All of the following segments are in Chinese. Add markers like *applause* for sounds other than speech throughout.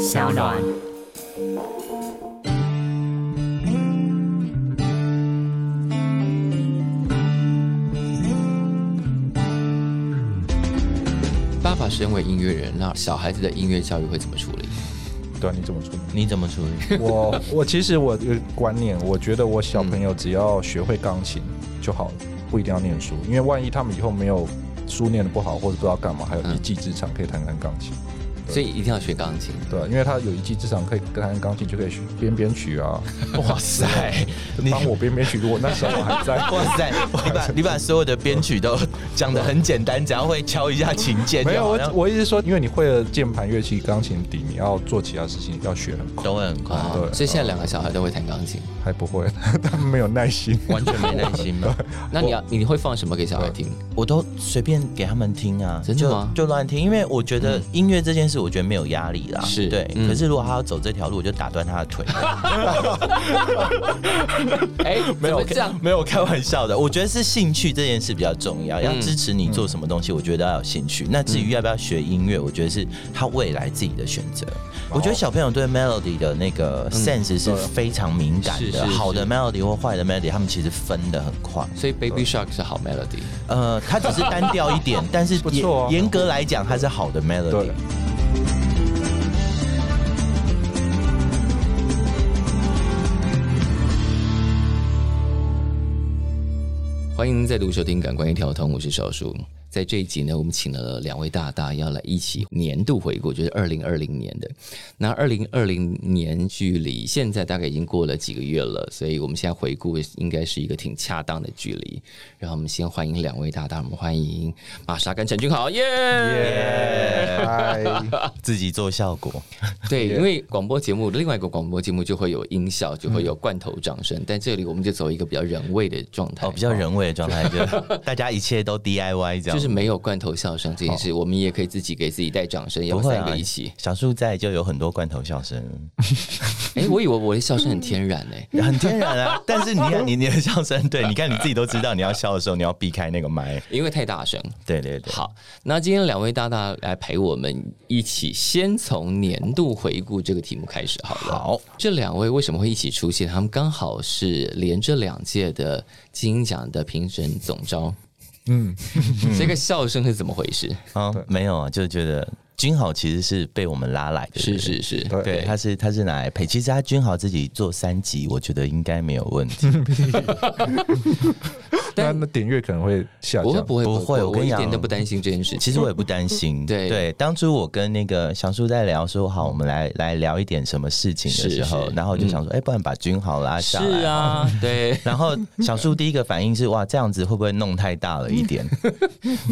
小暖。爸爸身为音乐人，那小孩子的音乐教育会怎么处理？对啊，你怎么处理？你怎么处理？*laughs* 我我其实我有个观念，我觉得我小朋友只要学会钢琴就好了，不一定要念书，因为万一他们以后没有书念的不好，或者不知道干嘛，还有一技之长可以弹弹钢琴。所以一定要学钢琴。对啊，因为他有一技之长，可以跟弹钢琴，就可以学编编曲啊。*laughs* 哇塞，你帮我编编曲。如果那时候我还在，*laughs* 哇塞，*laughs* 你把你把所有的编曲都讲的很简单，只要会敲一下琴键。没有，我我意思说，因为你会了键盘乐器、钢琴底，你要做其他事情要学很快，都会很快。对，所以现在两个小孩都会弹钢琴，还不会，他们没有耐心，完全没耐心吗？那你要你会放什么给小孩听？我都随便给他们听啊，真的吗？就乱听，因为我觉得音乐这件事，我觉得没有压力啦。是对，可是如果他要走这条路，我就打断他的腿。*laughs* 哎，没有这样，没有开玩笑的。我觉得是兴趣这件事比较重要，要支持你做什么东西，我觉得要有兴趣。那至于要不要学音乐，我觉得是他未来自己的选择。我觉得小朋友对 melody 的那个 sense 是非常敏感的，好的 melody 或坏的 melody，他们其实分的很快。所以 Baby Shark 是好 melody，呃，它只是单调一点，*laughs* 但是不错。严格来讲，它是好的 melody。欢迎再度收听《感官一条通》，我是小树。在这一集呢，我们请了两位大大要来一起年度回顾，就是二零二零年的。那二零二零年距离现在大概已经过了几个月了，所以我们现在回顾应该是一个挺恰当的距离。然后我们先欢迎两位大大，我们欢迎玛莎跟陈俊豪，耶！自己做效果，对，*laughs* 因为广播节目另外一个广播节目就会有音效，就会有罐头掌声，但这里我们就走一个比较人味的状态，哦，比较人味的状态，就 *laughs* 大家一切都 DIY 这样。就是没有罐头笑声这件事，我们也可以自己给自己带掌声，要三个一起。小树在就有很多罐头笑声。*laughs* 哎，我以为我的笑声很天然呢，*laughs* 很天然啊。但是你看你你的笑声，对，你看你自己都知道，你要笑的时候你要避开那个麦，因为太大声。对对对。好，那今天两位大大来陪我们一起，先从年度回顾这个题目开始好了。好，这两位为什么会一起出现？他们刚好是连着两届的金鹰奖的评审总招。嗯，*laughs* 这个笑声是怎么回事啊？没有啊，就觉得君豪其实是被我们拉来的，是是是，对，他是他是拿来陪。其实他君豪自己做三集，我觉得应该没有问题。*laughs* 但那点阅可能会下降，不会不会不会，我一点都不担心这件事。其实我也不担心。*laughs* 对对，当初我跟那个小叔在聊说，好，我们来来聊一点什么事情的时候，然后就想说，哎，不然把君豪拉下来。是啊，*laughs* 对。然后小叔第一个反应是，哇，这样子会不会弄太大了一点？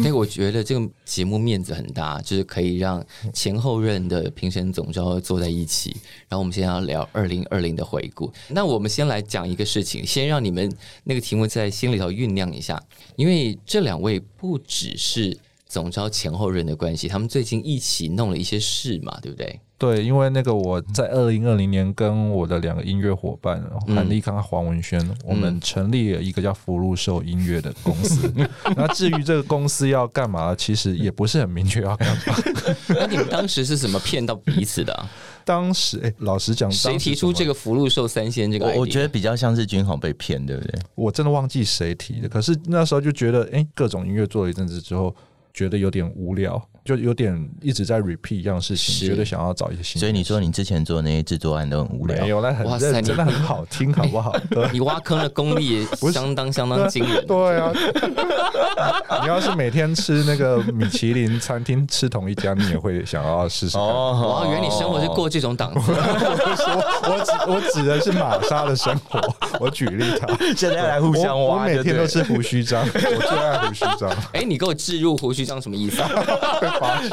对，我觉得这个节目面子很大，就是可以让前后任的评审总召坐在一起。然后我们现在要聊二零二零的回顾。那我们先来讲一个事情，先让你们那个题目在心里头酝酿一下。因为这两位不只是总招前后任的关系，他们最近一起弄了一些事嘛，对不对？对，因为那个我在二零二零年跟我的两个音乐伙伴韩立康、黄文轩，我们成立了一个叫福禄寿音乐的公司。*laughs* 那至于这个公司要干嘛，其实也不是很明确要干嘛。*laughs* 那你们当时是怎么骗到彼此的？*laughs* 当时，哎，老实讲，谁提出这个福禄寿三仙这个？我觉得比较像是君豪被骗，对不对？我真的忘记谁提的，可是那时候就觉得，哎，各种音乐做了一阵子之后，觉得有点无聊。就有点一直在 repeat 一样事情，觉得想要找一些新。所以你说你之前做那些制作案都很无聊，没有，那很认真，真的很好听，*laughs* 好不好？你挖坑的功力 *laughs* 相当相当惊人。*laughs* 对啊，你要是每天吃那个米其林餐厅吃同一家，你也会想要试试看。哦，原来你生活是过这种档次。我指我指的是玛莎的生活，我举例他。现在来互相挖，我每天都吃胡须章，我最爱胡须章。哎，你给我置入胡须章什么意思？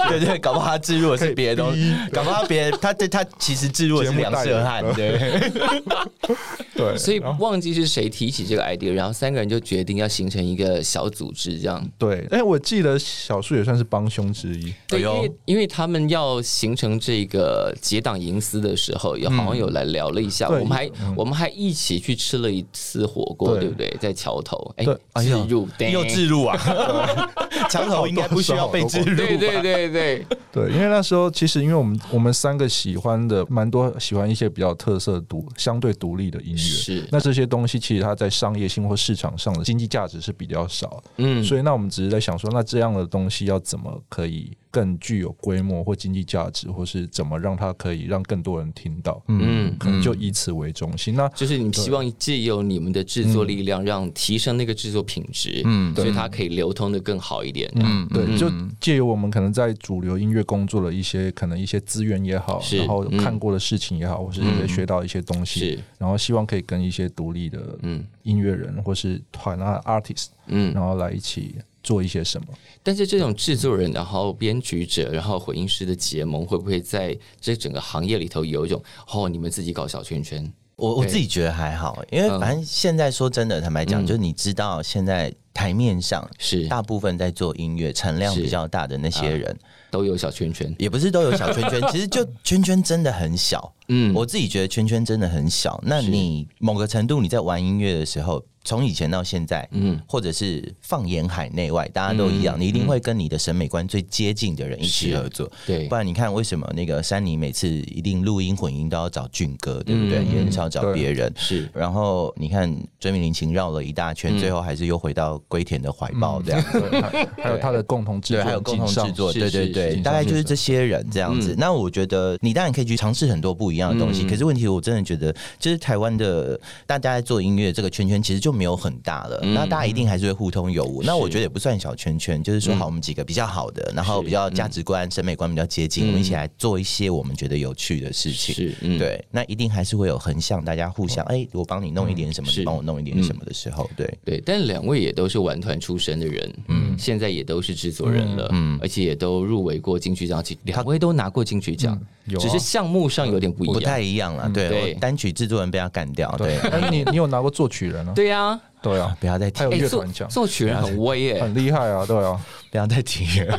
对 *laughs* 对，搞不好他置入的是别的东西，搞不好别他对他其实置入的是梁社汉，对。*laughs* 对，所以忘记是谁提起这个 idea，然后三个人就决定要形成一个小组织，这样。对。哎，我记得小树也算是帮凶之一，对，因为因为他们要形成这个结党营私的时候，有好像有来聊了一下，我们还我们还一起去吃了一次火锅，对。不对？在桥头，哎，置入又置入啊，*laughs* *laughs* 桥头应该不需要被置入。对对对对，对，因为那时候其实因为我们我们三个喜欢的蛮多喜欢一些比较特色独相对独立的音乐，是那这些东西其实它在商业性或市场上的经济价值是比较少，嗯，所以那我们只是在想说，那这样的东西要怎么可以更具有规模或经济价值，或是怎么让它可以让更多人听到，嗯可能就以此为中心。那就是你希望借由你们的制作力量，让提升那个制作品质，嗯所以它可以流通的更好一点。嗯，对，就借由我们可能在主流音乐工作的一些可能一些资源也好，然后嗯。看过的事情也好，或是一些学到一些东西，是。然后希望可以跟一些独立的嗯。音乐人或是团啊 artist，嗯，然后来一起做一些什么。但是这种制作人，然后编曲者，然后混音师的结盟，会不会在这整个行业里头有一种哦，你们自己搞小圈圈？我我自己觉得还好，因为嗯。反正现在说真的，坦白讲，嗯。就是你知道现在台面上是。大部分在做音乐产量比较大的那些人，都有小圈圈。也不是都有小圈圈，*laughs* 其实就圈圈真的很小。嗯，我自己觉得圈圈真的很小。那你某个程度你在玩音乐的时候，从以前到现在，嗯。或者是放眼海内外，大家都一样，嗯你一定会跟你的审美观最接近的人一起合作。对。不，然你看为什么那个山妮每次一定录音混音都要找俊哥，对不对？嗯也很少找对别人。是。然后你看追名林琴绕了一大圈，嗯最后还是又回到龟田的怀抱这样。*laughs* 对，*laughs* 还还有他的共同制对，作，还有共同制作，是对对对，大概就是这些人这样子。嗯。那我觉得你当然可以去尝试很多不一样的东西，嗯。可是问题我真的觉得，就是台湾的大家在做音乐这个圈圈其实就没有很大了，嗯那大家一定还是会互通有无。那我觉得也不算小圈圈，就是说嗯。好，我们几个比较好的，然后比较价值观、审美观比较接近，嗯。我们一起来做一些我们觉得有趣的事情。是，嗯，对，那一定还是会有横向，大家互相哎、我帮你弄一点什么，你帮我弄一点什么的时候，对，对，但两位也都是玩团出身的人，嗯，现在也都是制作人了，嗯，而且也都入围过金曲奖，其两位都拿过金曲奖，只是项目上有点不一样，不太一样了。对，单曲制作人被他干掉，对，但是你你有拿过作曲人啊？对呀，对啊，不要再提。还，有哎，作乐团奖，作曲人很威耶，很厉害啊，对啊，不要再提。了。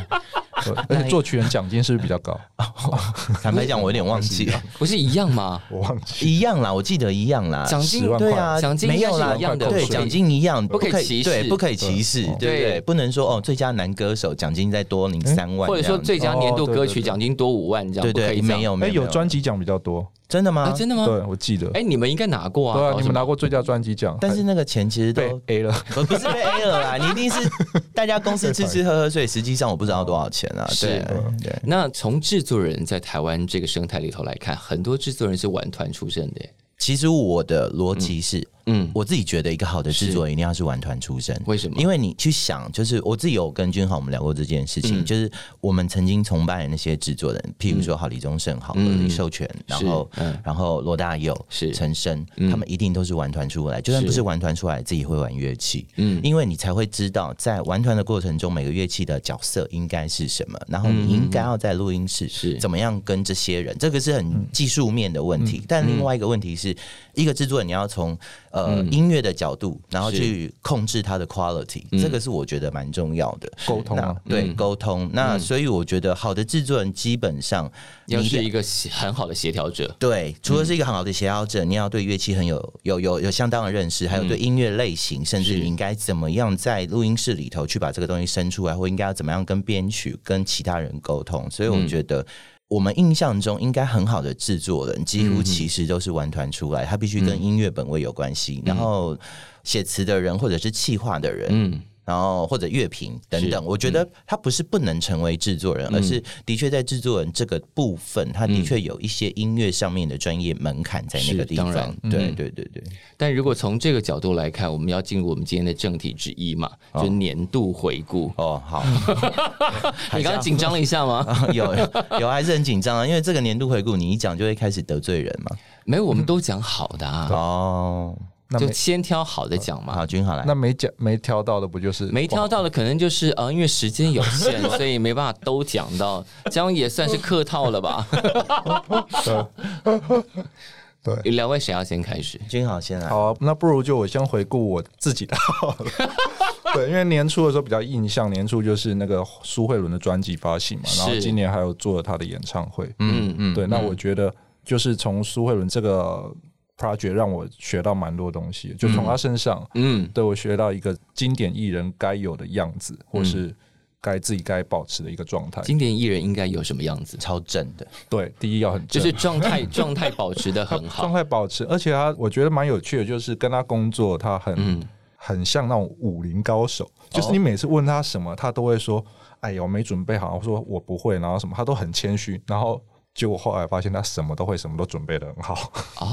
对而且作曲人奖金是不是比较高？坦白讲，我有点忘记。了，*laughs* 不是一样吗？我忘记。一样啦，我记得一样啦。奖金10万对啊，奖金应该没有啦是一样的，对，奖金一样，不可以歧视。对，不可以歧视，对。对不对？对？不能说哦，最佳男歌手奖金再多领三万，或者说最佳年度歌曲奖金多五万这样，对对，不可以这样。没有没哎，有。有专辑奖比较多，真的吗啊？？真的吗？对我记得。哎，你们应该拿过啊，对啊，你们拿过最佳专辑奖，但是那个钱其实被都 A 了。不 *laughs* 不是被 A 了啦，*laughs* 你一定是大家公司吃吃喝喝，所以实际上我不知道多少钱啊。*laughs* 是对对，那从制作人在台湾这个生态里头来看，很多制作人是玩团出身的耶。其实我的逻辑是，嗯，我自己觉得一个好的制作人一定要是玩团出身。为什么？因为你去想，就是我自己有跟君豪我们聊过这件事情，嗯。就是我们曾经崇拜的那些制作人，譬如说好李宗盛、好嗯。李寿全，然后嗯。然后罗大佑、是。陈升，嗯。他们一定都是玩团出来，就算不是玩团出来，自己会玩乐器，嗯。因为你才会知道在玩团的过程中，每个乐器的角色应该是什么，然后嗯你应该要在录音室是。怎么样跟这些人，这个是很技术面的问嗯。题。但另外一个问题是，一个制作人你要从呃嗯。音乐的角度，然后去控制它的 quality，嗯。这个是我觉得蛮重要的。沟通啊，对嗯。沟通，那所以我觉得好的制作人基本上你是一个很好的协调者。对，除了是嗯。一个很好的协调者，你要对乐器很有有有有相当的认识，还有对音乐类型，甚至你应该怎么样在录音室里头去把这个东西生出来，或应该要怎么样跟编曲、跟其他人沟通。所以我嗯。觉得。我们印象中应该很好的制作人，几嗯乎其实都是玩团出来，他必须跟音乐本位有关系。然后写词的人或者是企划的人，嗯，然后或者乐评等等，我觉得他不是不能成为制作人，嗯而是的确在制作人这个部分，他的确有一些音乐上面的专业门槛在那个地方。对嗯对对对，但如果从这个角度来看，我们要进入我们今天的正题之一嘛，就是年度回顾。哦，好，*laughs* 你刚刚紧张了一下吗？*laughs* 有有还是很紧张啊，因为这个年度回顾你一讲就会开始得罪人嘛。没有，我们都讲好的啊，哦，那就先挑好的讲嘛。好，君好来那，没讲没挑到的不就是没挑到的可能就是呃，因为时间有限，*laughs* 所以没办法都讲到，这样也算是客套了吧？*laughs* 对。两位谁要先开始？君好先来。好啊、那不如就我先回顾我自己的好了。*laughs* 对，因为年初的时候比较印象，年初就是那个苏慧伦的专辑发行嘛，然后今年还有做了她的演唱会。嗯嗯，对，那我觉得就是从苏慧伦这个 project 让我学到蛮多东西，就从他身上，嗯对我学到一个经典艺人该有的样子，或是该自己该保持的一个状态。经典艺人应该有什么样子？超正的，对，第一要很正就是状态 *laughs* 状态保持的很好状。态保持，而且他我觉得蛮有趣的，就是跟他工作，他很、嗯很像那种武林高手，就是你每次问他什么，他都会说：“哎呀，我没准备好。”我说我不会，然后什么，他都很谦虚，然后结果后来发现他什么都会，什么都准备的很好。哦，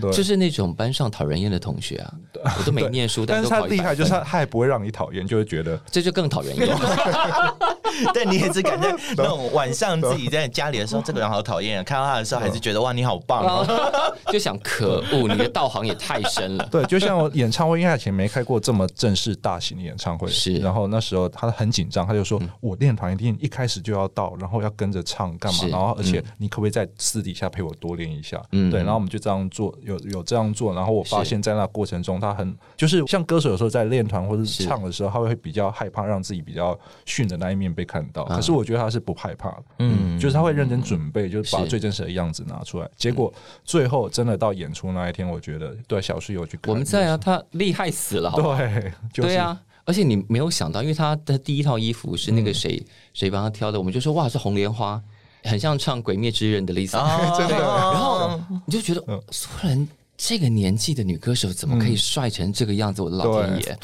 对。就是那种班上讨人厌的同学啊，*laughs* 我都没念书，但是都考100他厉害，就是他他也不会让你讨厌，就会觉得这就更讨人厌。*laughs* *laughs* 但你也是感觉 *laughs* 那种晚上自己在家里的时候，*laughs* 这个人好讨厌啊，看到他的时候还是觉得哇，你好棒哦。就想可恶，你的道行也太深了。对，就像我演唱会，因为他以前没开过这么正式大型的演唱会，是然后那时候他很紧张，他就说：“我练团一定一开始就要到，然后要跟着唱干嘛？然后而且你可不可以在私底下陪我多练一下？”嗯对，然后我们就这样做，有有这样做，然后我发现，在那过程中，他很就是像歌手有时候在练团或者唱的时候，他会比较害怕让自己比较逊的那一面被看到，啊。可是我觉得他是不害怕的，嗯，就是他会认真准备，就是把最真实的样子拿出来。结果最后真的到演出那一天，我觉得对小树有去，我们在啊，他厉害死了？对，对啊，而且你没有想到，因为他的第一套衣服是那个谁、谁帮他挑的，我们就说哇是红莲花，很像唱《鬼灭之刃》的 Lisa，、*laughs* 真的，然后你就觉得苏然这个年纪的女歌手怎么可以帅成这个样子？我的老天爷，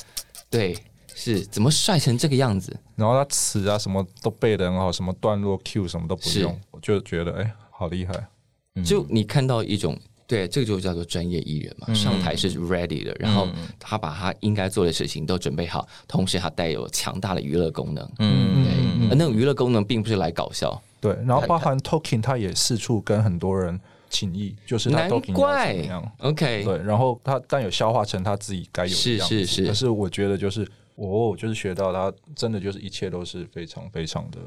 对，是怎么帅成这个样子？然后他词啊什么都背的很好，什么段落 Q 什么都不用，我就觉得哎、好厉害。就你看到一种。对，这个就叫做专业艺人嘛，上台是 ready 的，然后他把他应该做的事情都准备好，同时他带有强大的娱乐功能。嗯，对，而那种娱乐功能并不是来搞笑，对，然后包含 Token 他也四处跟很多人请益，就是他难怪怎么样。OK，对，然后他但有消化成他自己该有的是样子。是是可是我觉得就是我就是学到他真的就是一切都是非常非常的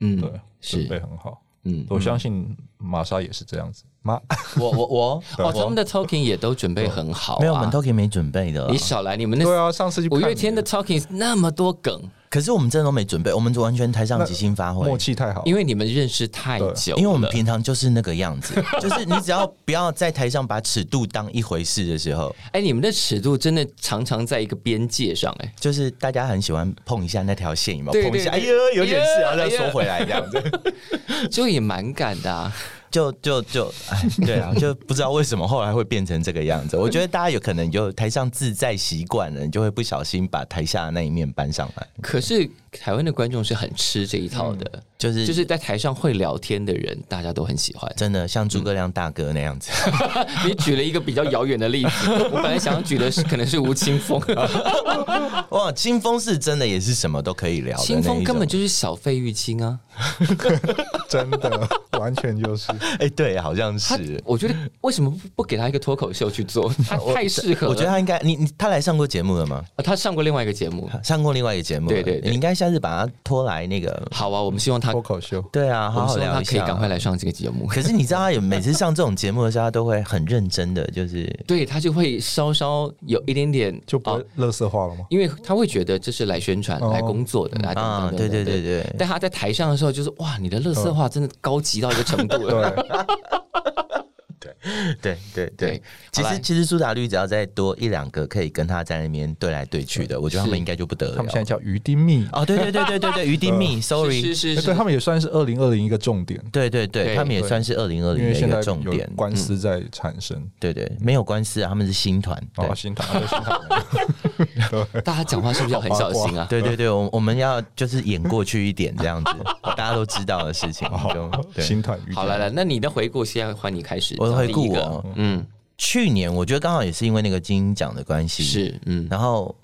嗯，对，准备很好。嗯，我相信玛莎也是这样子。玛，*laughs* 我我我？哦，他们的 talking 也都准备很好、啊，没有，我们 talking 没准备的。你。少来，你们那对啊，上次五月天的 talking 那么多梗，可是我们真的都没准备，我们完全台上即兴发挥。默。契太好，因为你们认识太久，因为我们平常就是那个样子，*laughs* 就是你只要不要在台上把尺度当一回事的时候，哎，你们的尺度真的常常在一个边界上，哎，就是大家很喜欢碰一下那条线，有没有？对碰一下，哎对。呦，有点事啊，再收回来这样子。*laughs* 就也蛮敢的啊。就就就，哎，对啊，就不知道为什么后来会变成这个样子。我觉得大家有可能就台上自在习惯了，你就会不小心把台下的那一面搬上来，可是台湾的观众是很吃这一套的，就是就是在台上会聊天的人，大家都很喜欢。真的像诸葛亮大哥那样子。*laughs* 你举了一个比较遥远的例子，*laughs* 我本来想要举的是可能是吴青峰，*laughs* 哇，清风是真的也是什么都可以聊的清。风根本就是小费玉清啊。真的完全就是。哎、对，好像是。我觉得为什么不不给他一个脱口秀去做？他太适合了。我觉得他应该，你你他来上过节目了吗？啊他上过另外一个节目。上过另外一个节目，对对对你应该下次把他拖来那个。好啊，我们希望他，脱口秀，对啊，我好好们希望他聊一下。可以赶快来上这个节目。可是你知道，他有每次上这种节目的时候，他都会很认真的，就是对他就会稍稍有一点点哦就不会乐色化了吗？因为他会觉得这是来宣传、哦来工作的，来等啊，等等对对对对，但他在台上的时候，就是哇，你的乐色化真的高级到一个程度了。*laughs* *laughs* 对，对对。其实其实苏打绿只要再多一两个可以跟他在那边对来对去的，我觉得他们应该就不得了他们。现在叫鱼丁蜜，哦，对对对对对对，*laughs* 鱼丁蜜，sorry，是是是对他们也算是二零二零一个重点，对对对，他们也算是二零二零的一个重点。官司在产生。对对，没有官司啊，他们是新团。对哦，心疼，对心疼。*laughs* *laughs* 大家讲话是不是要很小心啊？对对对，我我们要就是演过去一点这样子，*laughs* 大家都知道的事情。心团鱼。好了来，那你的回顾现在换你开始。我的回顾哦嗯，去年我觉得刚好也是因为那个金鹰奖的关系，，是，嗯然后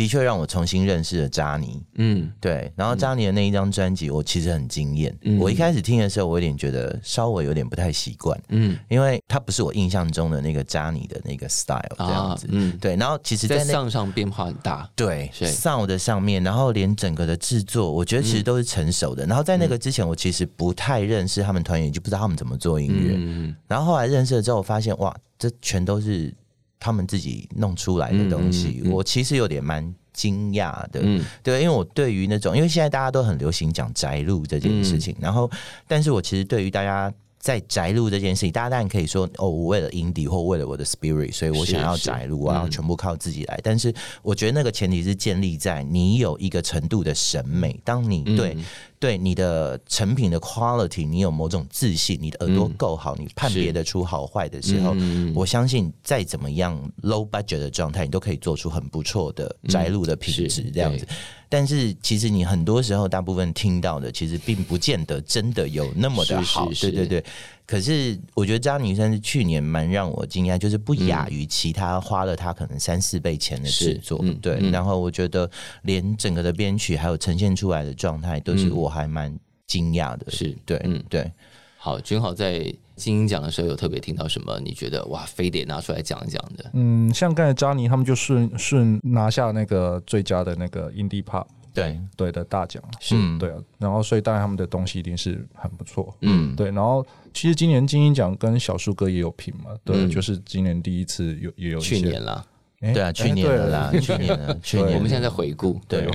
的确让我重新认识了扎尼。嗯，对，然后扎尼的那一张专辑，我其实很惊艳。嗯我一开始听的时候，我有点觉得稍微有点不太习惯，嗯因为它不是我印象中的那个扎尼的那个 style 这样子。嗯，对，然后其实，在在上上变化很大。对是 sound 的上面，然后连整个的制作，我觉得其实都是成熟的。然后在那个之前，我其实不太认识他们团员，就不知道他们怎么做音乐。嗯，然后后来认识了之后，我发现哇，这全都是他们自己弄出来的东西。嗯嗯嗯我其实有点蛮惊讶的，嗯对，因为我对于那种，因为现在大家都很流行讲宅路这件事情，然后，但是我其实对于大家在宅录这件事情，大家当然可以说哦，我为了 indie 或为了我的 spirit，所以我想要是。宅录，我要全部靠自己来。但是我觉得那个前提是建立在你有一个程度的审美，当你对、嗯。对你的成品的 quality，你有某种自信，你的耳朵够好，你判别得出好坏的时候，嗯我相信再怎么样 low budget 的状态，你都可以做出很不错的宅录的品质这样子。但是其实你很多时候大部分听到的，其实并不见得真的有那么的好。是是对对对。可是我觉得张女生是去年蛮让我惊讶，就是不亚于其他花了她可能三四倍钱的制作。嗯对，嗯然后我觉得连整个的编曲还有呈现出来的状态，都是嗯我还蛮惊讶的。是对，嗯对。好，君豪在金鹰奖的时候有特别听到什么？你觉得哇，非得拿出来讲一讲的？嗯，像刚才扎尼他们就顺顺拿下那个最佳的那个 indie pop 对，对的大奖，是。对啊，然后所以当然他们的东西一定是很不错，嗯，对，然后其实今年金鹰奖跟小树哥也有评嘛，对，嗯。就是今年第一次有也有去年啦，诶对啊，去年诶的啦，去年的，去年。我们现在在回顾，对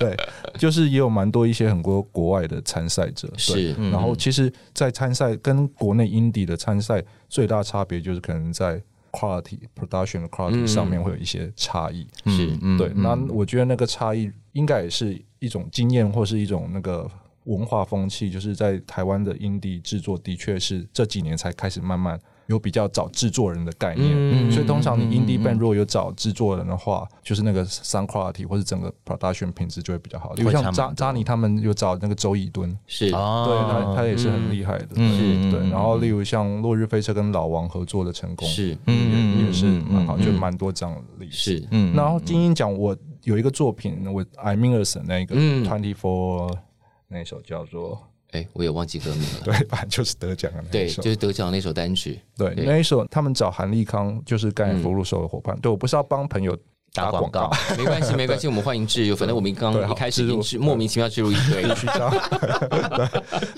对，就是也有蛮多一些很多国外的参赛者，是嗯然后其实，在参赛跟国内 indie 的参赛最大差别就是可能在 quality production 的 quality 嗯上面会有一些差异。是嗯对，那我觉得那个差异应该也是一种经验或是一种那个文化风气，就是在台湾的 indie 制作的确是这几年才开始慢慢有比较找制作人的概念。嗯所以通常你 indie band 如果有找制作人的话，就是那个 sound quality 或是整个 production 品质就会比较好。比如像会差蛮多。扎扎尼他们有找那个周以敦，是。哦对他他也是很厉害的，嗯对。然后例如像落日飞车跟老王合作的成功，是。嗯也也是蛮好，嗯。嗯就蛮多这样的例子。是，嗯然后金鹰奖我有一个作品，我 I m i n e r s 那个嗯。Twenty Four 那首叫做哎，我也忘记歌名了。*laughs* 对，反正就是得奖的那首就。是得奖那首单曲，对，对那一首他们找韩立康，就是刚才福禄寿的伙伴。对我不是要帮朋友打广广告，*laughs* 没关系，没关系，我们欢迎置入。反正我们刚刚一开始已置入经是莫名其妙置入一堆，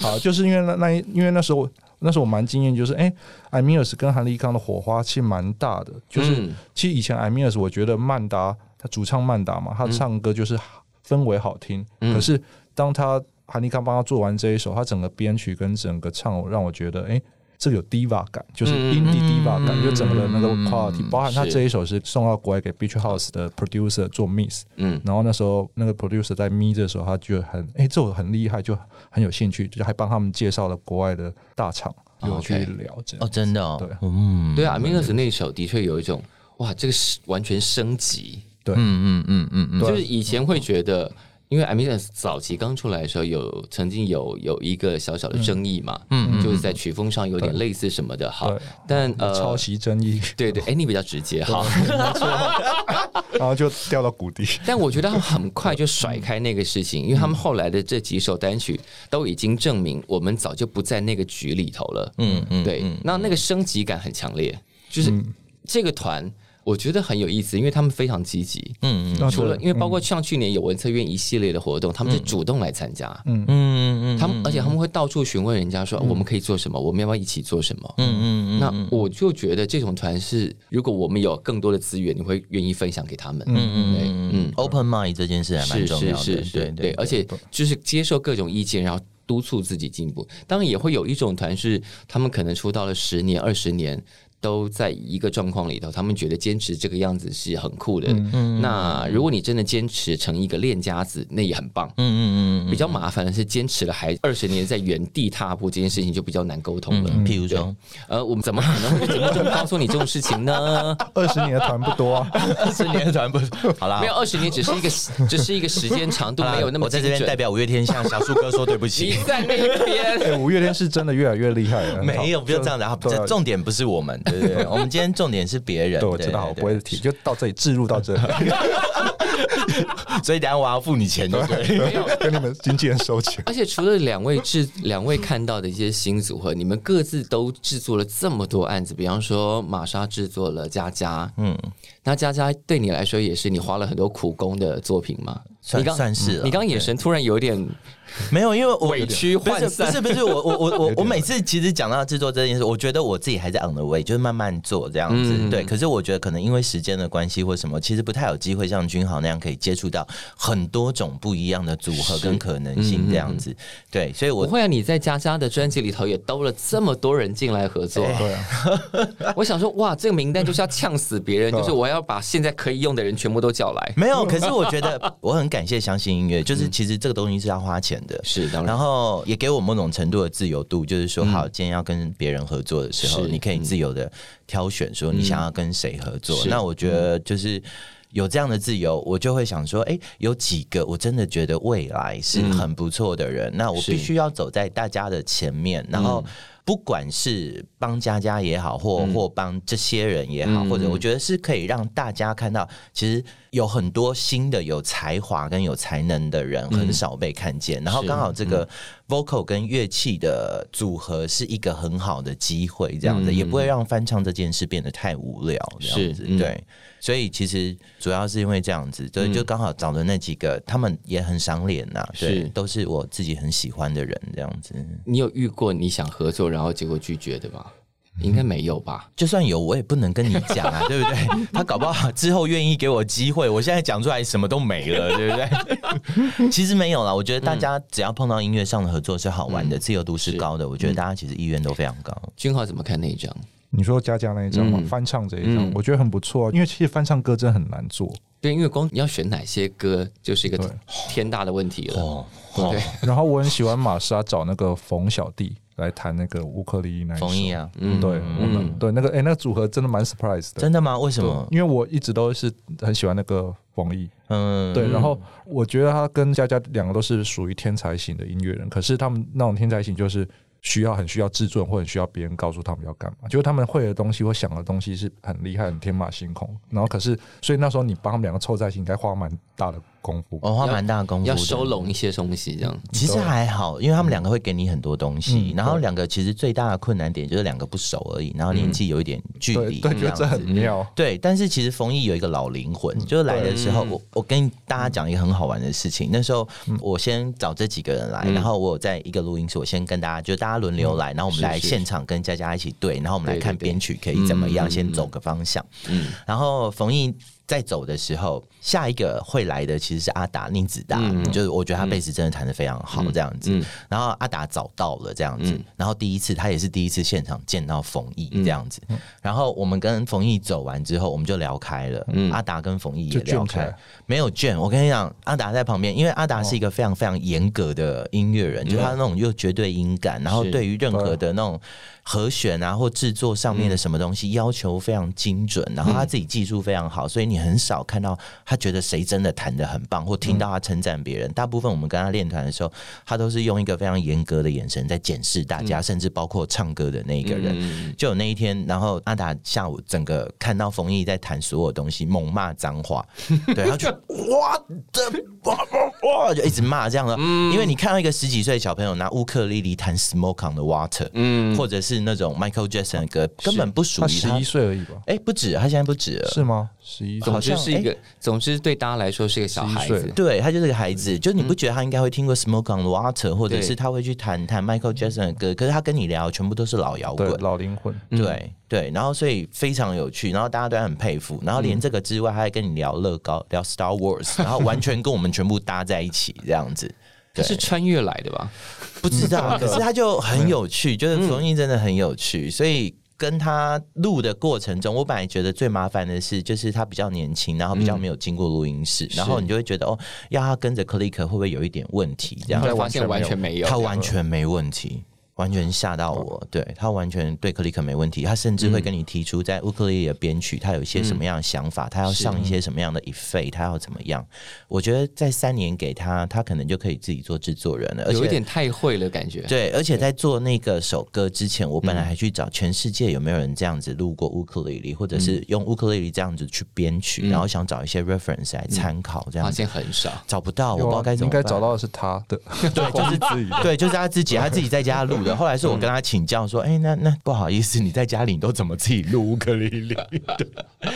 好，就是因为那那一因为那时候那时候我蛮惊艳，就是哎、艾米尔斯跟韩立康的火花其实蛮大的。就是、嗯其实以前艾米尔斯，我觉得曼达他主唱曼达嘛，他唱歌就是氛围好听，嗯可是当他韩立康帮他做完这一首，他整个编曲跟整个唱让我觉得哎。这个有 diva 感，就是嗯 indie diva 感，嗯就整个的那个嗯 quality，包含他这一首是送到国外给 Beach House 的 producer 做 mix，嗯，然后那时候那个 producer 在咪的时候，他就很哎、这首很厉害，就很有兴趣，就还帮他们介绍了国外的大厂，哦有去聊这样。哦，真的哦，对。嗯，对啊 m i n u s 那首的确有一种哇，这个是完全升级，对。嗯嗯嗯嗯嗯，就是以前会觉得。因为 a m i n u s 早期刚出来的时候有，曾经有有一个小小的争议嘛，嗯，就是在曲风上有点类似什么的，哈对，但呃，抄袭争议，对对，哎，你比较直接，哈，*laughs* 然后就掉到谷底。*laughs* 但我觉得他们很快就甩开那个事情，因为他们后来的这几首单曲都已经证明我们早就不在那个局里头了。嗯嗯，对，那那个升级感很强烈，就是这个团。我觉得很有意思，因为他们非常积极。嗯嗯除了因为包括像去年有文策院一系列的活动，他们是主动来参加。嗯嗯嗯，他们而且他们会到处询问人家说我们可以做什么，我们要不要一起做什么？嗯嗯嗯，那我就觉得这种团是，如果我们有更多的资源，你会愿意分享给他们。嗯嗯嗯嗯，open mind 这件事还蛮是重要的，是是是，对对，而且就是接受各种意见，然后督促自己进步。当然也会有一种团是，他们可能出道了十年、二十年。都在一个状况里头，他们觉得坚持这个样子是很酷的。嗯那如果你真的坚持成一个练家子，那也很棒。嗯嗯嗯比较麻烦的是，坚持了还二十年在原地踏步这件事情就比较难沟通了。嗯，譬如说呃，我们怎么可能会在节目中告诉你这种事情呢？*laughs* 二十年的团不多啊，二十年的团不好啦，没有二十年，只是一个 *laughs* 只是一个时间长度没有那么我在这。边代表五月天向小树哥说对不起你起。在那边。*laughs* 哎，五月天是真的越来越厉害了。没有，不要这样子啊！对啊这重点不是我们，对对，我们今天重点是别人。对，我知道，我不会提，就到这里置入到这里，所以等下我要付你钱，对不对？跟你们经纪人收钱。而且除了两位制两位看到的一些新组合，你们各自都制作了这么多案子，比方说玛莎制作了佳佳，嗯，那佳佳对你来说也是你花了很多苦功的作品吗？你刚算是你刚眼神突然有点 *laughs* 没有，因为我委屈不是不是不是我我我我 *laughs* 我每次其实讲到制作这件事，我觉得我自己还在 on the way，就是慢慢做这样子。嗯对，可是我觉得可能因为时间的关系或什么，其实不太有机会像君豪那样可以接触到很多种不一样的组合跟可能性这样子。对，所以我不会啊，你在佳佳的专辑里头也兜了这么多人进来合作，*laughs* 对啊，我想说，哇，这个名单就是要呛死别人，就是我要把现在可以用的人全部都叫来。没有，可是我觉得我很感谢相信音乐，就是其实这个东西是要花钱的。是，当然。然，后也给我某种程度的自由度，就是说，好，今天要跟别人合作的时候，你可以自由的挑选，说你想要跟谁合作。那我觉得就是。有这样的自由，我就会想说，哎、有几个我真的觉得未来是很不错的人，那我必须要走在大家的前面，然后不管是帮佳佳也好，或、或帮这些人也好，嗯。或者我觉得是可以让大家看到，其实有很多新的有才华跟有才能的人很少被看见，然后刚好这个 vocal 跟乐器的组合是一个很好的机会，这样子、嗯也不会让翻唱这件事变得太无聊，这样子对。所以其实主要是因为这样子，所以，就刚好找的那几个，他们也很赏脸呐，对是，都是我自己很喜欢的人，这样子。你有遇过你想合作然后结果拒绝的吗？应该没有吧？就算有，我也不能跟你讲啊，*laughs* 对不对？他搞不好之后愿意给我机会，我现在讲出来什么都没了，对不对？*laughs* 其实没有啦，我觉得大家只要碰到音乐上的合作是好玩的，自由度是高的，我觉得大家其实意愿都非常高。君豪怎么看那一张？你说佳佳那一张吗，嗯翻唱这一张嗯，我觉得很不错啊，因为其实翻唱歌真的很难做。对，因为光你要选哪些歌，就是一个天大的问题了。哦，对，*laughs* 然后我很喜欢玛莎找那个冯小弟来弹那个乌克丽丽那一首。冯毅，啊，嗯对，我们对那个哎，那个组合真的蛮 surprise 的，真的吗？为什么？因为我一直都是很喜欢那个冯毅，嗯，对，然后我觉得他跟佳佳两个都是属于天才型的音乐人，可是他们那种天才型就是需要很需要自尊或者需要别人告诉他们要干嘛，就是他们会的东西或想的东西是很厉害、很天马行空，然后可是所以那时候你把他们两个凑在一起，应该花蛮大的功夫。我花蛮大的功夫的，要收拢一些东西，这样。其实还好，因为他们两个会给你很多东西，嗯然后两个其实最大的困难点就是两个不熟而已，然后年纪有一点距离，对对，觉得这很妙。对，但是其实冯毅有一个老灵魂，就是来的时候，嗯我我跟大家讲一个很好玩的事情。那时候我先找这几个人来，嗯然后我有在一个录音室，我先跟大家就大家轮流来，然后我们来现场跟佳佳一起对，然后我们来看编曲可以怎么样，嗯先走个方向。嗯，然后冯毅在走的时候，下一个会来的其实是阿达宁子达，嗯就是我觉得他贝斯真的弹的非常好，这样子。嗯然后阿达找到了这样子，嗯。然后第一次他也是第一次现场见到冯毅嗯。这样子，然后我们跟冯毅走完之后，我们就聊开了，嗯。阿达跟冯毅也聊开。没有卷。我跟你讲，阿达在旁边，因为阿达是一个非常非常严格的音乐人，就是他那种又绝对音感，然后对于任何的那种和弦啊或制作上面的什么东西要求非常精准，然后他自己技术非常好，所以你很少看到他觉得谁真的弹的很棒，或听到他称赞别人。大部分我们跟他练团的时候，他都是用一个非常严格的眼神在检视大家，甚至包括唱歌的那一个人。嗯就有那一天，然后阿达下午整个看到冯毅在弹所有东西，猛骂脏话，*laughs* 对，他就哇的哇哇哇就一直骂这样的，因为你看到一个十几岁小朋友拿乌克丽丽弹《Smoke on the Water》，嗯，或者是那种 Michael Jackson 的歌，根本不属于他他十一。岁而已吧？哎，不止，他现在不止了。是吗？十一岁总之好像是一个，总之对大家来说是一个小孩子。对他就是个孩子，就是你不觉得他应该会听过《Smoke on the Water》，或者是他会去弹弹 Michael Jackson 的歌？可是他跟你聊，全部都是老摇滚，老灵魂，对对，然后所以非常有趣，然后大家都很佩服，然后连这个之外，他还跟你聊乐高、聊 Star Wars，然后完全跟我们全部搭在一起这样子。他是穿越来的吧？*laughs* 不知道，可是他就很有趣，就是冯毅真的很有趣，所以。跟他录的过程中，我本来觉得最麻烦的是，就是他比较年轻，然后比较没有经过录音室，然后你就会觉得哦，要他跟着 Click 会不会有一点问题？这样后来发现完全没有，他完全没问题。完全吓到我，对他完全对克里克没问题，他甚至会跟你提出在乌克丽丽的编曲，他有一些什么样的想法，他要上一些什么样的 effect，他要怎么样？我觉得在三年给他，他可能就可以自己做制作人了，而且有一点太会了感觉。对，而且在做那个首歌之前，我本来还去找全世界有没有人这样子录过乌克丽丽，或者是用乌克丽丽这样子去编曲，然后想找一些 reference 来参考，这样子发现很少。找不到，我不知道该怎么办。应该找到的是他的，对，就是 *laughs* 自己。对，就是他自己，他自己在家录的。后来是我跟他请教说，哎、那那不好意思，你在家里你都怎么自己录乌克丽丽？对。*laughs*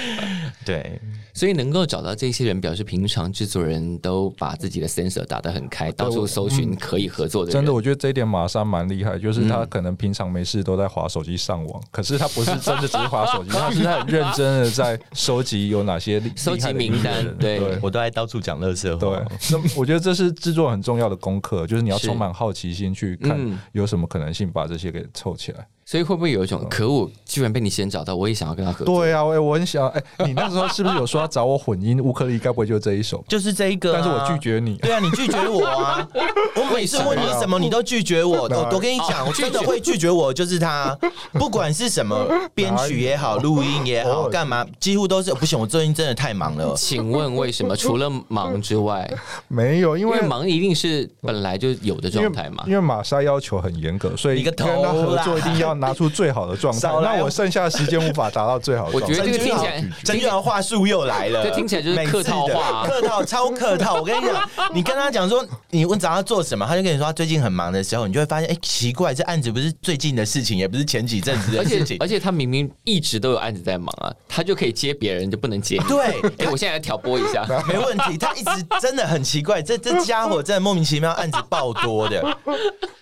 对，所以能够找到这些人，表示平常制作人都把自己的 sensor 打得很开，到处搜寻可以合作的人。真的，我觉得这一点玛莎蛮厉害，就是他可能平常没事都在划手机上网，可是他不是真的只是划手机，*laughs* 他是很认真的在收集有哪些收集名单对。对。我都在到处讲乐色对。话。，那我觉得这是制作很重要的功课，就是你要充满好奇心去看嗯。有什么可能性把这些给凑起来。所以会不会有一种可恶，居然被你先找到，我也想要跟他合作？对啊，我我很想，哎，你那时候是不是有说要找我混音乌克丽？该不会就这一首？就是这一个、但是我拒。绝你。对啊，你拒绝我啊！*laughs* 我每次问你什么，你都拒绝我。*laughs* 我我跟你讲，我真的会拒绝我，就是他，*laughs* 不管是什么编曲也好，录音也好，干嘛，几乎都是不行。我最近真的太忙了。请问为什么？除了忙之外，没有，因为因为忙一定是本来就有的状态嘛因。为玛莎要求很严格，所以你个跟他头啦合作一定要拿出最好的状态。那我剩下的时间无法达到最好的我状态。觉得这个听起来真正话术又来了，这听起来就是客套话客套超客套。我跟你讲，你跟他讲说你问找他做什么，他就跟你说他最近很忙的时候，你就会发现，哎，奇怪，这案子不是最近的事情，也不是前几阵子的事情且而。且他明明一直都有案子在忙啊，他就可以接别人，就不能接 *laughs* 你。对哎，我现在来挑拨一下。*laughs* 没问题，他一直真的很奇怪，这这家伙真的莫名其妙案子爆多的。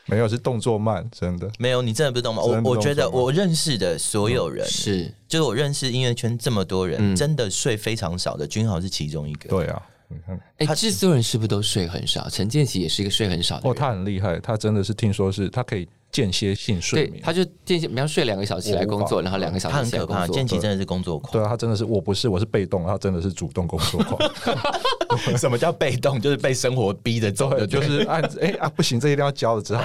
没有是动作慢，真的。没有，你真的不懂吗？我真的不懂我觉得我认识的所有人，是。就是我认识音乐圈这么多人，嗯。真的睡非常少的，君豪是其中一个。对啊，你看，哎，制作人是不是都睡很少？陈建奇也是一个睡很少的哦，他很厉害，他真的是听说是他可以间歇性睡，眠。他就间歇，比方睡两个小时起来工作，然后两个小他时很可怕，起来工作。建奇真的是工作狂。对啊，他真的是我不是我是被动，他真的是主动工作狂。*laughs* 什么叫被动？就是被生活逼着走的，就是按哎啊不行，这一定要交了，只 *laughs* 好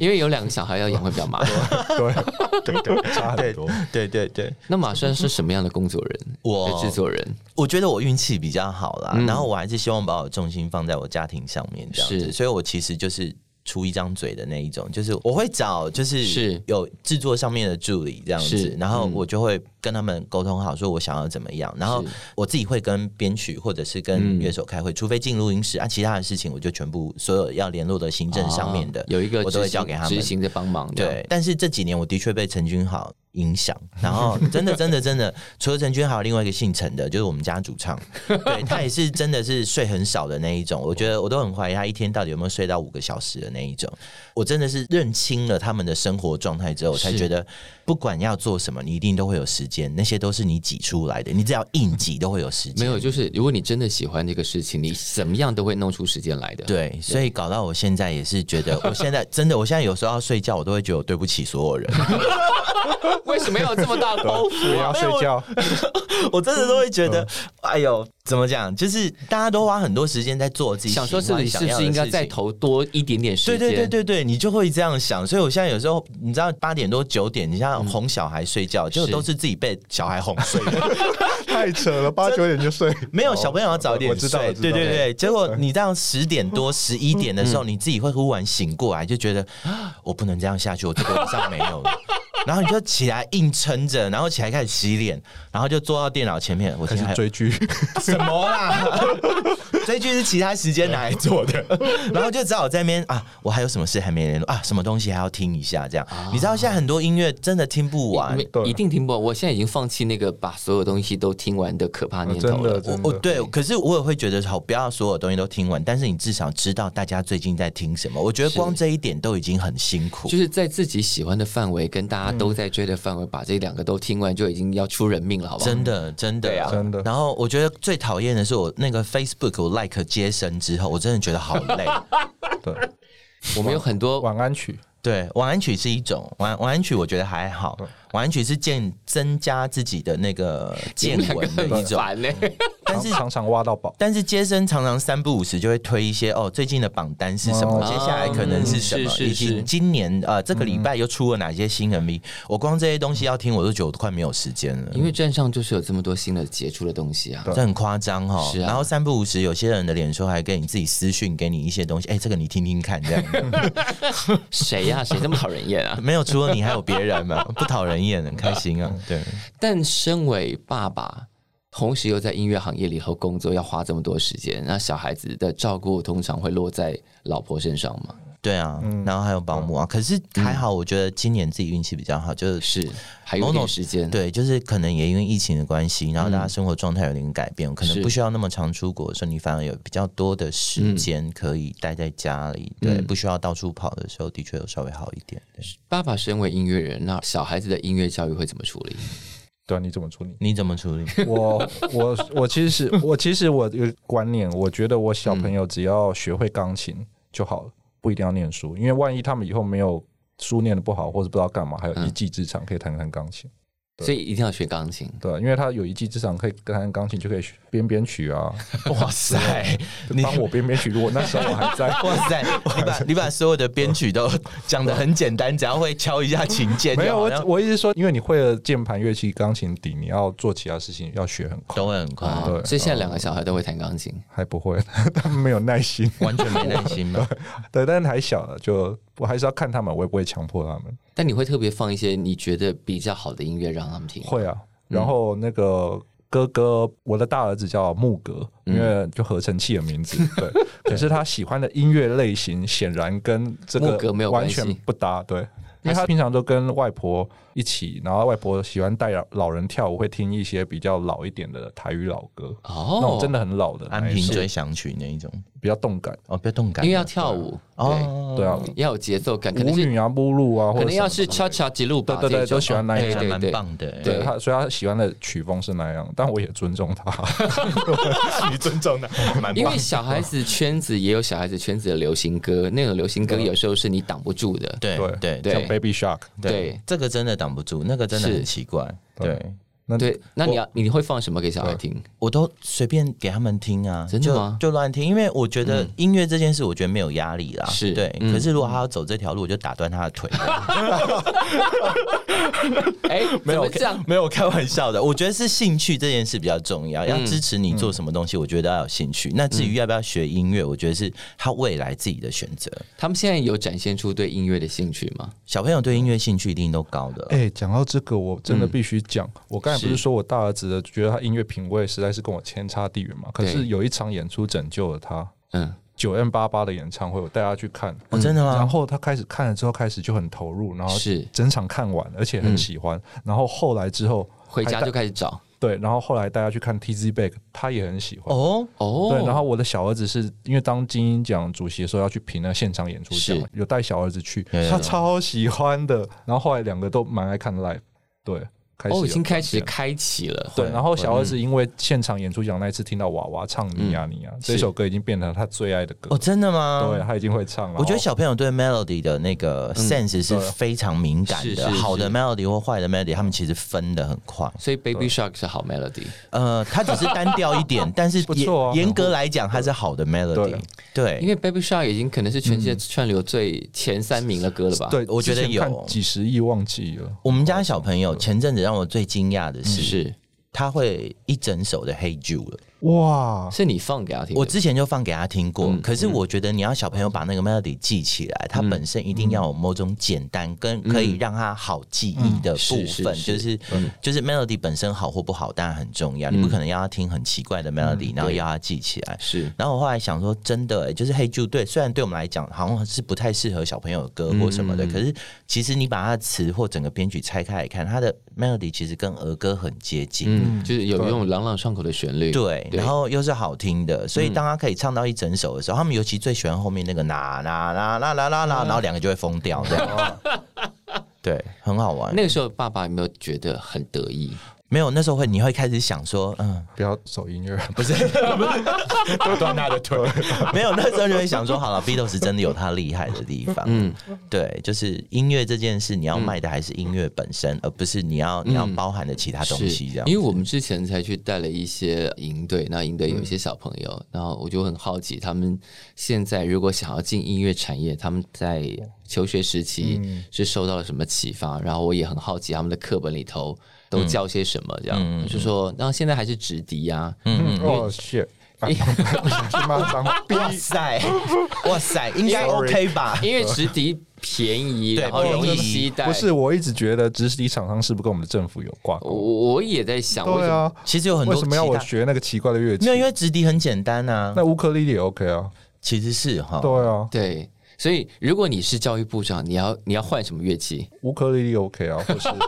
因为有两个小孩要养会比较麻烦。对 *laughs* 对对，差很多。对对对。那马山是什么样的工作人？我的制作人我觉得我运气比较好啦，嗯然后我还是希望把我重心放在我家庭上面这样子，是所以我其实就是。出一张嘴的那一种，就是我会找就是是。有制作上面的助理这样子，然后嗯。我就会跟他们沟通好，说我想要怎么样，然后我自己会跟编曲或者是跟嗯。乐手开会，除非进录音室啊，其他的事情我就全部所有要联络的行政上面的、哦有一个我都会交给他们。执行的帮忙。对，但是这几年我的确被陈君豪影响，然后 *laughs* 真的真的真的，除了陈军，还有，另外一个姓陈的，就是我们家主唱，对 *laughs* 他也是真的是睡很少的那一种，我觉得我都很怀疑他一天到底有没有睡到五个小时的那一种。我真的是认清了他们的生活状态之后，我才觉得不管要做什么，你一定都会有时间，那些都是你挤出来的，你只要硬挤都会有时间。没有，就是如果你真的喜欢这个事情，你怎么样都会弄出时间来的。对，所以搞到我现在也是觉得，我现在真的，我现在有时候要睡觉，我都会觉得我对不起所有人。*laughs* *laughs* 为什么要有这么大包不袱啊？要睡觉，*laughs* 我真的都会觉得，哎呦，怎么讲？就是大家都花很多时间在做自己想说这里是不想要的是应该再投多一点点时对间？对对对对，你就会这样想。所以我现在有时候，你知道八点多九点，你像哄小孩睡觉，结果都是自己被小孩哄睡的。*laughs* 太扯了，八九点就睡。没有小朋友要早点我知道睡，我知道对对对。结果你这样十点多、十一点的时候，你自己会忽然醒过来，就觉得啊 *gasps* 我不能这样下去，我这个晚上没有了。*laughs* 然后你就起来硬撑着，然后起来开始洗脸，然后就坐到电脑前面。我开今天还有始追剧，*laughs* 什么啦？追剧是其他时间拿来做的，然后就只好在那边啊，我还有什么事还没联络啊，什么东西还要听一下，这样。你知道现在很多音乐真的听不完一定听不完。我现在已经放弃那个把所有东西都听完的可怕念头了。真的真的。我对，可是我也会觉得好，不要所有东西都听完，但是你至少知道大家最近在听什么。我觉得光这一点都已经很辛苦就。是在自己喜欢的范围跟大家都在追的范围，把这两个都听完，就已经要出人命了，好不好？真的，真的。真的。然后我觉得最讨厌的是我那个 Facebook 我 like 接生之后，我真的觉得好累。*laughs* 对，我们有很多晚安曲，对，晚安曲是一种晚晚安曲，我觉得还好。晚安曲是见增加自己的那个见闻的一种。但是常常挖到宝。但是接生常常三不五时就会推一些哦，最近的榜单是什么？哦接下来可能是什么？以是是是及今年呃这个礼拜又出了哪些新 MV？我光这些东西要听，我都觉得我都快没有时间了。因为站上就是有这么多新的杰出的东西啊。这很夸张哈，是啊然后三不五时，有些人的脸书还跟你自己私讯，给你一些东西，哎、这个你听听看，这样 *laughs* 谁呀、谁这么讨人厌啊？*laughs* 没有除了你还有别人吗？不讨人厌，很开心啊。对，但身为爸爸，同时又在音乐行业里和工作，要花这么多时间，那小孩子的照顾通常会落在老婆身上嘛？对啊，然后还有保姆啊。可是还好，我觉得今年自己运气比较好，就是是还有一点时间。对，就是可能也因为疫情的关系，然后大家生活状态有点改变，可能不需要那么常出国的时候，你反而有比较多的时间可以待在家里。对，不需要到处跑的时候，的确有稍微好一点。爸爸身为音乐人，那小孩子的音乐教育会怎么处理？对啊，你怎么处理？你怎么处理？*laughs* 我我我其实是我其实我有观念，我觉得我小朋友只要学会钢琴就好了，不一定要念书，因为万一他们以后没有书念的不好，或者不知道干嘛，还有一技之长可以弹弹钢琴。所以一定要学钢琴，对，因为他有一技之长，可以弹弹钢琴就可以编编曲啊。*laughs* 哇塞，*laughs* 你帮我编编曲，如果那时候我还在，*laughs* 哇塞，你把你把所有的编曲都讲的很简单，只要会敲一下琴键。没有，我我意思说，因为你会了键盘乐器、钢琴底，你要做其他事情要学很快，都会很快。对，所以现在两个小孩都会弹钢琴，还不会，他们没有耐心，完全没耐心嘛。对，但是还小了，就我还是要看他们，我也不会强迫他们。但你会特别放一些你觉得比较好的音乐让他们听？会啊，然后那个哥哥，我的大儿子叫木格，因为就合成器的名字。*laughs* 对，可是他喜欢的音乐类型显然跟这个完全不搭。对，因为他平常都跟外婆一起，然后外婆喜欢带老人跳舞，会听一些比较老一点的台语老歌。哦，那种真的很老的《安平追想曲》那一种。比较动感。哦，比较动感，因为要跳舞。哦，对啊，要有节奏感，舞女啊、目录啊，可能要是恰恰吉路吧，对对，都喜欢那一种，蛮棒的。对他，所以他喜欢的曲风是那样，但我也尊重他，*laughs* 你尊重的，蛮。因为小孩子圈子也有小孩子圈子的流行歌，那种流行歌有时候是你挡不住的，对对。对，像 Baby Shark，对，这个真的挡不住，那个真的很奇怪，对。那对，那你要你会放什么给小孩听？我都随便给他们听啊，真的吗？就乱听，因为我觉得音乐这件事，我觉得没有压力啦。是对，可是如果他要走这条路，我就打断他的腿。*laughs* *laughs* 哎，没有这样，没有开玩笑的。我觉得是兴趣这件事比较重要，要支持你做什么东西，我觉得要有兴趣。那至于要不要学音乐，我觉得是他未来自己的选择。他们现在有展现出对音乐的兴趣吗？小朋友对音乐兴趣一定都高的。哎，讲到这个，我真的必须讲，我刚。不是说我大儿子的觉得他音乐品味实在是跟我天差地远嘛？可是有一场演出拯救了他。嗯，九 N 八八的演唱会，我带他去看。哦，真的吗？然后他开始看了之后，开始就很投入，然后是整场看完，而且很喜欢。然后后来之后回家就开始找。对，然后后来大家去看 T Z Back，他也很喜欢。哦哦。对，然后我的小儿子是因为当金鹰奖主席的时候要去评那现场演出奖，有带小儿子去，他超喜欢的。然后后来两个都蛮爱看 live。对。哦，已经开始开启了。对，然后小儿子因为现场演出奖那一次听到娃娃唱你呀你呀这首歌，已经变成他最爱的歌。哦，真的吗？对，他已经会唱了。我觉得小朋友对 melody 的那个 sense 是非常敏感的。好的 melody 或坏的 melody，他们其实分的很快。所以 Baby Shark 是好 melody。呃，它只是单调一点，*laughs* 但是不错。严格来讲，它是好的 melody。对，因为 Baby Shark 已经可能是全世界串流最前三名的歌了吧？对，我觉得有几十亿忘记了。我们家小朋友前阵子让我最惊讶。的是，他会一整首的《Hey Jude》了。哇！是你放给他听，我之前就放给他听过。可是我觉得你要小朋友把那个 melody 记起来，它本身一定要有某种简单跟可以让他好记忆的部分，就是就是 melody 本身好或不好当然很重要。你不可能要他听很奇怪的 melody，然后要他记起来。是。然后我后来想说，真的，就是《Hey Jude》对，虽然对我们来讲好像是不太适合小朋友的歌或什么的，可是其实你把它的词或整个编曲拆开来看，它的 melody 其实跟儿歌很接近，嗯就是有用朗朗上口的旋律。对，然后又是好。听的，所以当他可以唱到一整首的时候，他们尤其最喜欢后面那个啦啦啦啦啦啦啦，然后两个就会疯掉，这样，*laughs* 对，很好玩。那个时候，爸爸有没有觉得很得意？没有，那时候会你会开始想说，嗯，不要走音乐，*laughs* 不是，不 *laughs* 是断他的腿。*laughs* 没有，那时候就会想说，好了，Beatles 真的有他厉害的地方。嗯，对，就是音乐这件事，你要卖的还是音乐本身，而不是你要你要包含的其他东西这样。因为我们之前才去带了一些营队，那营队有一些小朋友，然后我就很好奇，他们现在如果想要进音乐产业，他们在求学时期是受到了什么启发？然后我也很好奇他们的课本里头。都叫些什么？这样就说，然后现在还是直笛呀。嗯，哦，shit，*laughs* 哇塞，*laughs* 哇塞，应该 OK 吧？因为直笛便宜，然后容易携带。不是，我一直觉得直笛厂商是不是跟我们的政府有关？我我也在想，对啊，其实有很多为什么要我学那个奇怪的乐器？没有，因为直笛很简单啊。那乌克丽丽也 OK 啊，其实是哈，对啊，对。所以如果你是教育部长，你要你要换什么乐器，乌克丽丽 OK 啊，或是 *laughs*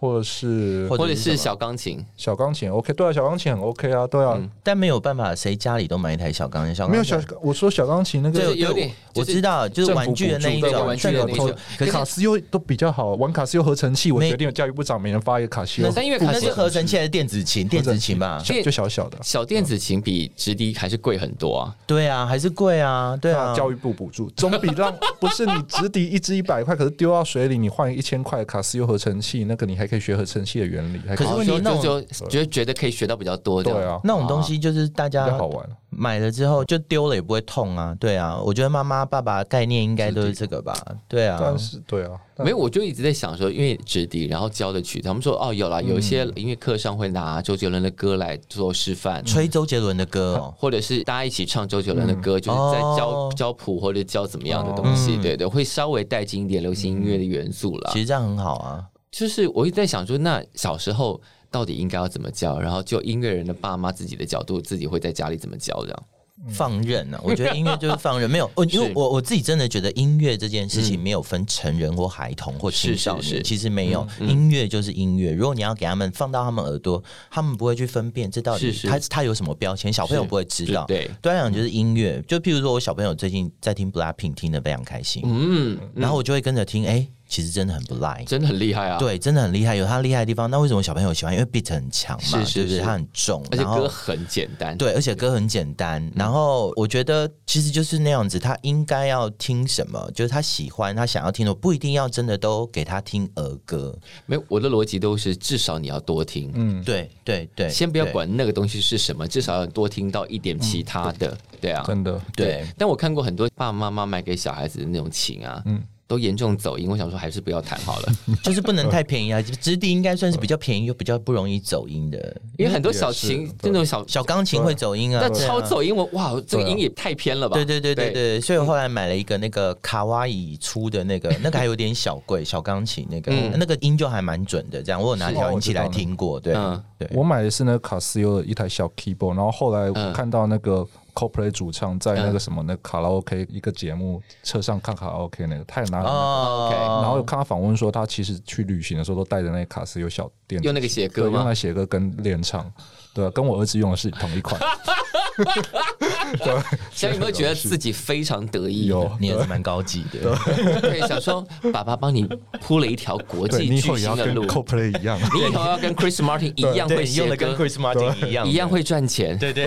或者是或者是小钢琴？小钢琴 OK，对啊，小钢琴很 OK 啊，对啊，但没有办法，谁家里都买一台小钢琴？小钢琴没有小，我说小钢琴那个就是有点就是我知道，就是玩具的那一种，玩具的那种可是卡西欧都比较好，玩卡西欧合成器，我没决定教育部长每人发一个卡西欧，但因为卡西欧那是合成器还是电子琴？电子琴吧？小就小小的，小电子琴比直笛还是贵很多啊。对啊，还是贵啊，对啊。教育部补助总比让不是你直笛一支一百块，可是丢到水里你换一千块的卡西欧合成器，那个你还可以学合成器的原理，还可以可是问题那种就就觉得觉得可以学到比较多。对啊，那种东西就是大比较家好玩。买了之后就丢了也不会痛啊，对啊。我觉得妈妈爸爸概念应该都是这个吧，对啊。但是对啊，但没有，我就一直在想说，因为直笛，然后教的曲，他们说哦有啦，有一些音乐课上会拿周杰伦的歌来做示范，吹周杰伦的歌哦，*laughs* 或者是大家一起唱周杰伦的歌，就是在教、哦教谱或者教怎么样的东西，嗯对对，会稍微带进一点流行音乐的元素啦。其实这样很好啊。就是我一直在想说，那小时候到底应该要怎么教？然后就音乐人的爸妈自己的角度，自己会在家里怎么教这样？放任啊，我觉得音乐就是放任，没有我，因为我我自己真的觉得音乐这件事情没有分成人或孩童或青少年，是是是其实没有，音乐就是音乐。如果你要给他们放到他们耳朵，他们不会去分辨这到底他他有什么标签，小朋友不会知道。对，对他来讲就是音乐，就譬如说我小朋友最近在听 Blackpink，听得非常开心，嗯，然后我就会跟着听，哎，其实真的很不赖。真的很厉害啊！，对，真的很厉害，有他厉害的地方。那为什么小朋友喜欢？因为 beat 很强嘛，是不对？是它很重，而且歌很简单，对，而且歌很简单。然后我觉得其实就是那样子，他应该要听什么，就是他喜欢、他想要听的，不一定要真的都给他听儿歌。没有我的逻辑都是至少你要多听，嗯，对对对，先不要。管那个东西是什么，至少要多听到一点其他的，对啊，真的，对，但我看过很多爸爸妈妈买给小孩子的那种琴啊，嗯都严重走音。我想说还是不要弹好了，*laughs* 就是不能太便宜啊。直笛应该算是比较便宜又比较不容易走音的，因为很多小琴对那种小小钢琴会走音啊，那超走音，我哇，这个音也太偏了吧？对对对对对，所以我后来买了一个那个卡哇伊出的那个，*laughs* 那个还有点小贵，小钢琴那个，嗯那个音就还蛮准的。这样我有拿是调音器来听过，对嗯对。我买的是那个卡西欧的一台小 keyboard，然后后来看到那个 CoPlay 主唱在那个什么那卡拉 OK 一个节目车上看卡拉 OK 那个，他也拿了那个。哦然后有看他访问说，他其实去旅行的时候都带着那个卡斯有小电子用那个写对，歌用来？写歌跟练唱，对啊，跟我儿子用的是同一款。*laughs* *laughs* 现在有没有觉得自己非常得意？有，你也是蛮高级的，对，想说爸爸帮你铺了一条国对际巨你以后也要跟星的路，CoPlay 一样。你以后要跟 Chris Martin 一样会用的跟歌，Chris Martin 一样，一样。会赚钱。对对，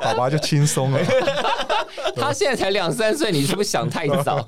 爸爸就轻松了。*laughs* 他现在才两三岁，你是不是想太早？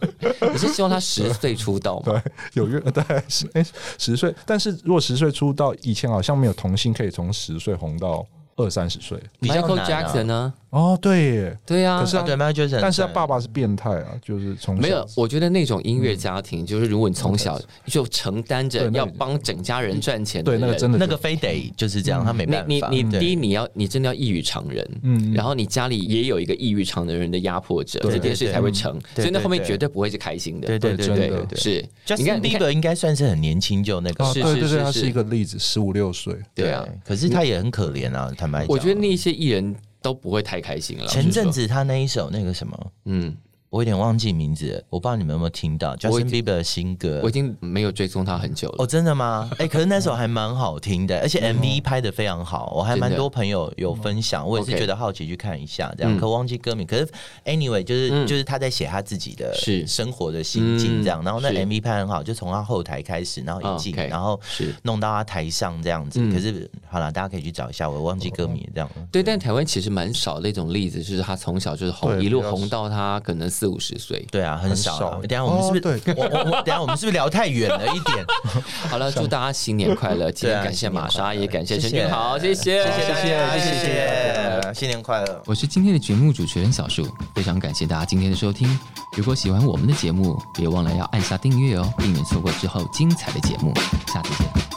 你是希望他十岁出道吗？对，有约大概是哎十岁，但是如果十岁出道，以前好像没有童星可以从十岁红到二三十岁。比较 Michael 难啊 Jackson 呢？哦，对耶，对啊，可是他啊对，Michael Jackson，但是他爸爸是变态啊，就是从小没有，我觉得那种音乐家庭，就是如果你从小就承担着要帮整家人赚钱的人，对那个真的那个非得就是这样，他没你办法。对你你第一你要你真的要异于常人，嗯然后你家里也有一个异于常人的压迫者，对这件事才会成，所以那后面对。绝对不会是开心的。对对对对。是，你 Justin 看 Bieber 应该算是很年轻就那个是，是对对对，他是是。是一个例子，十五六岁。对啊，，可是他也很可怜啊，坦白讲。我觉得那些艺人都不会太开心了。前阵子他那一首那个什么，嗯，我有点忘记名字了，我不知道你们有没有听到我 Justin Bieber 的新歌我已。经没有追踪他很久了。哦，真的吗？哎、可是那首还蛮好听的，而且 MV 拍的非常好，我还蛮多朋友有分享，我也是觉得好奇去看一下，这样。嗯可忘记歌名，可是 anyway 就是、嗯就是他在写他自己的是生活的心境这样，嗯然后那 MV 拍很好，就从他后台开始，然后哦一进然后是弄到他台上这样子。嗯可是好了，大家可以去找一下，我忘记歌名这样。对，但台湾其实蛮少那种例子，就是他从小就是红，一路红到他可能四五十岁。对啊，很少啊。等下我们是不是？我我我，等下我们是不是聊太远了一点？*laughs* 好了，祝大家新年快乐！*laughs* 今天感谢玛莎，也感谢谢谢陈俊豪，谢谢，谢谢谢谢，新年快乐。我是今天的节目主持人小树，非常感谢大家今天的收听。如果喜欢我们的节目，别忘了要按下订阅哦，避免错过之后精彩的节目。下次见。